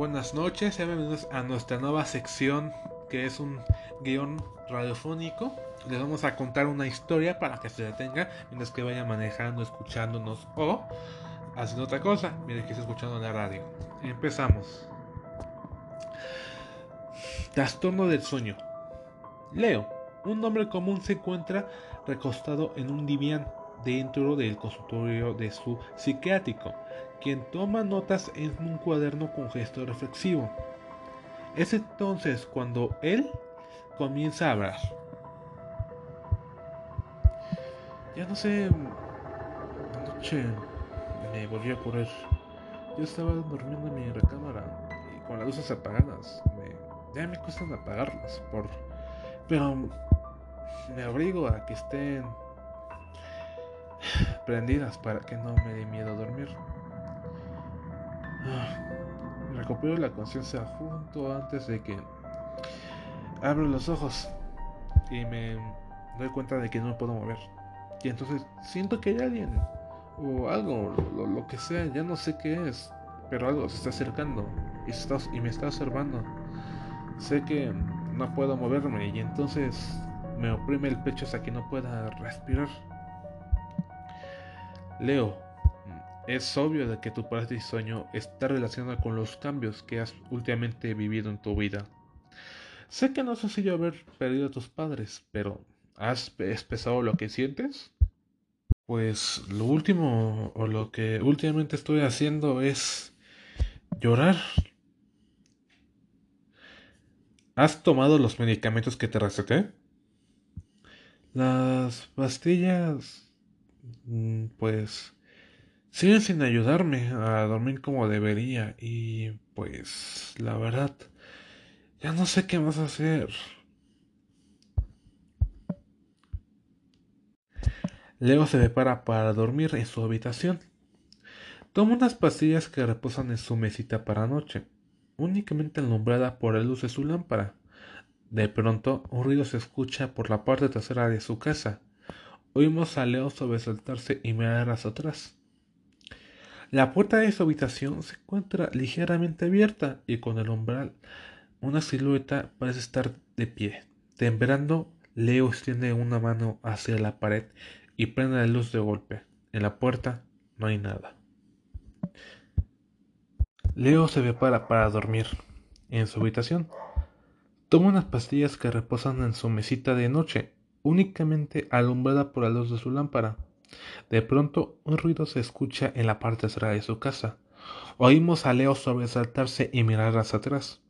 Buenas noches, bienvenidos a nuestra nueva sección que es un guion radiofónico. Les vamos a contar una historia para que se detenga mientras que vaya manejando, escuchándonos o haciendo otra cosa mientras que esté escuchando la radio. Empezamos. Trastorno del sueño. Leo, un hombre común se encuentra recostado en un diván dentro del consultorio de su psiquiátrico, quien toma notas en un cuaderno con gesto reflexivo. Es entonces cuando él comienza a hablar. Ya no sé, anoche me volví a correr. Yo estaba durmiendo en mi recámara y con las luces apagadas. Ya me cuestan apagarlas, por, pero me abrigo a que estén prendidas para que no me dé miedo dormir. Ah, recupero la conciencia junto antes de que abro los ojos y me doy cuenta de que no me puedo mover. Y entonces siento que hay alguien o algo, lo, que sea, ya no sé qué es, pero algo se está acercando y, y me está observando. Sé que no puedo moverme y entonces me oprime el pecho hasta que no pueda respirar. Leo, es obvio de que tu parálisis sueño está relacionado con los cambios que has últimamente vivido en tu vida. Sé que no es sencillo haber perdido a tus padres, pero ¿has expresado lo que sientes? Pues lo último o lo que últimamente estoy haciendo es llorar. ¿Has tomado los medicamentos que te receté? Las pastillas Mm, pues siguen sin ayudarme a dormir como debería y pues la verdad ya no sé qué más hacer. Leo se prepara para dormir en su habitación. Toma unas pastillas que reposan en su mesita para noche, únicamente alumbrada por la luz de su lámpara. De pronto, un ruido se escucha por la parte trasera de su casa. Oímos a Leo sobresaltarse y mirar hacia atrás. La puerta de su habitación se encuentra ligeramente abierta y con el umbral una silueta parece estar de pie. Temblando, Leo extiende una mano hacia la pared y prende la luz de golpe. En la puerta no hay nada. Leo se prepara para dormir en su habitación. Toma unas pastillas que reposan en su mesita de noche únicamente alumbrada por la luz de su lámpara. De pronto, un ruido se escucha en la parte trasera de su casa. Oímos a Leo sobresaltarse y mirar hacia atrás.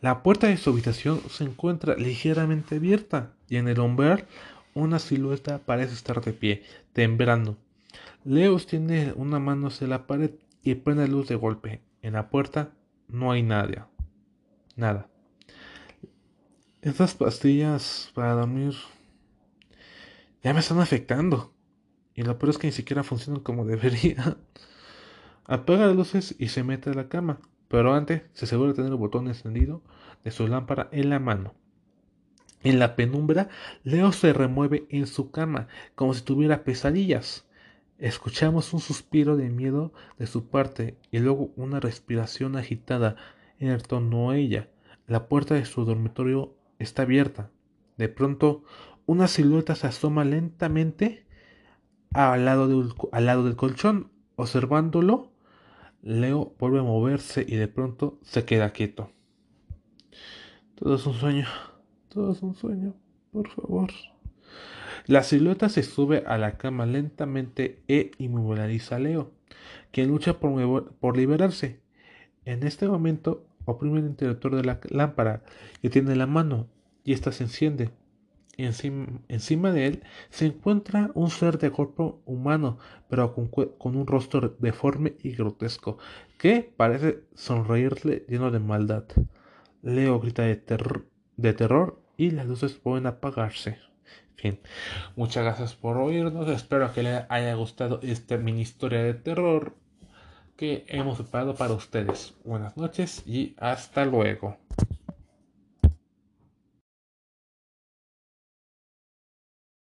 La puerta de su habitación se encuentra ligeramente abierta y en el umbral una silueta parece estar de pie, temblando. Leo tiene una mano hacia la pared y prende luz de golpe. En la puerta no hay nadie. Nada. Estas pastillas para dormir ya me están afectando. Y lo peor es que ni siquiera funcionan como debería. Apaga las luces y se mete a la cama. Pero antes se asegura de tener el botón encendido de su lámpara en la mano. En la penumbra, Leo se remueve en su cama como si tuviera pesadillas. Escuchamos un suspiro de miedo de su parte y luego una respiración agitada en el tono a ella. La puerta de su dormitorio está abierta. De pronto, una silueta se asoma lentamente al lado, al lado del colchón. Observándolo, Leo vuelve a moverse y de pronto se queda quieto. Todo es un sueño, todo es un sueño, por favor. La silueta se sube a la cama lentamente e inmoviliza a Leo, quien lucha por, por liberarse. En este momento, oprime el interruptor de la lámpara que tiene en la mano y ésta se enciende. Encima, encima, de él se encuentra un ser de cuerpo humano, pero con, un rostro deforme y grotesco, que parece sonreírle lleno de maldad. Leo grita de, de terror y las luces pueden apagarse. Fin. Muchas gracias por oírnos. Espero que les haya gustado esta mini historia de terror que hemos preparado para ustedes. Buenas noches y hasta luego.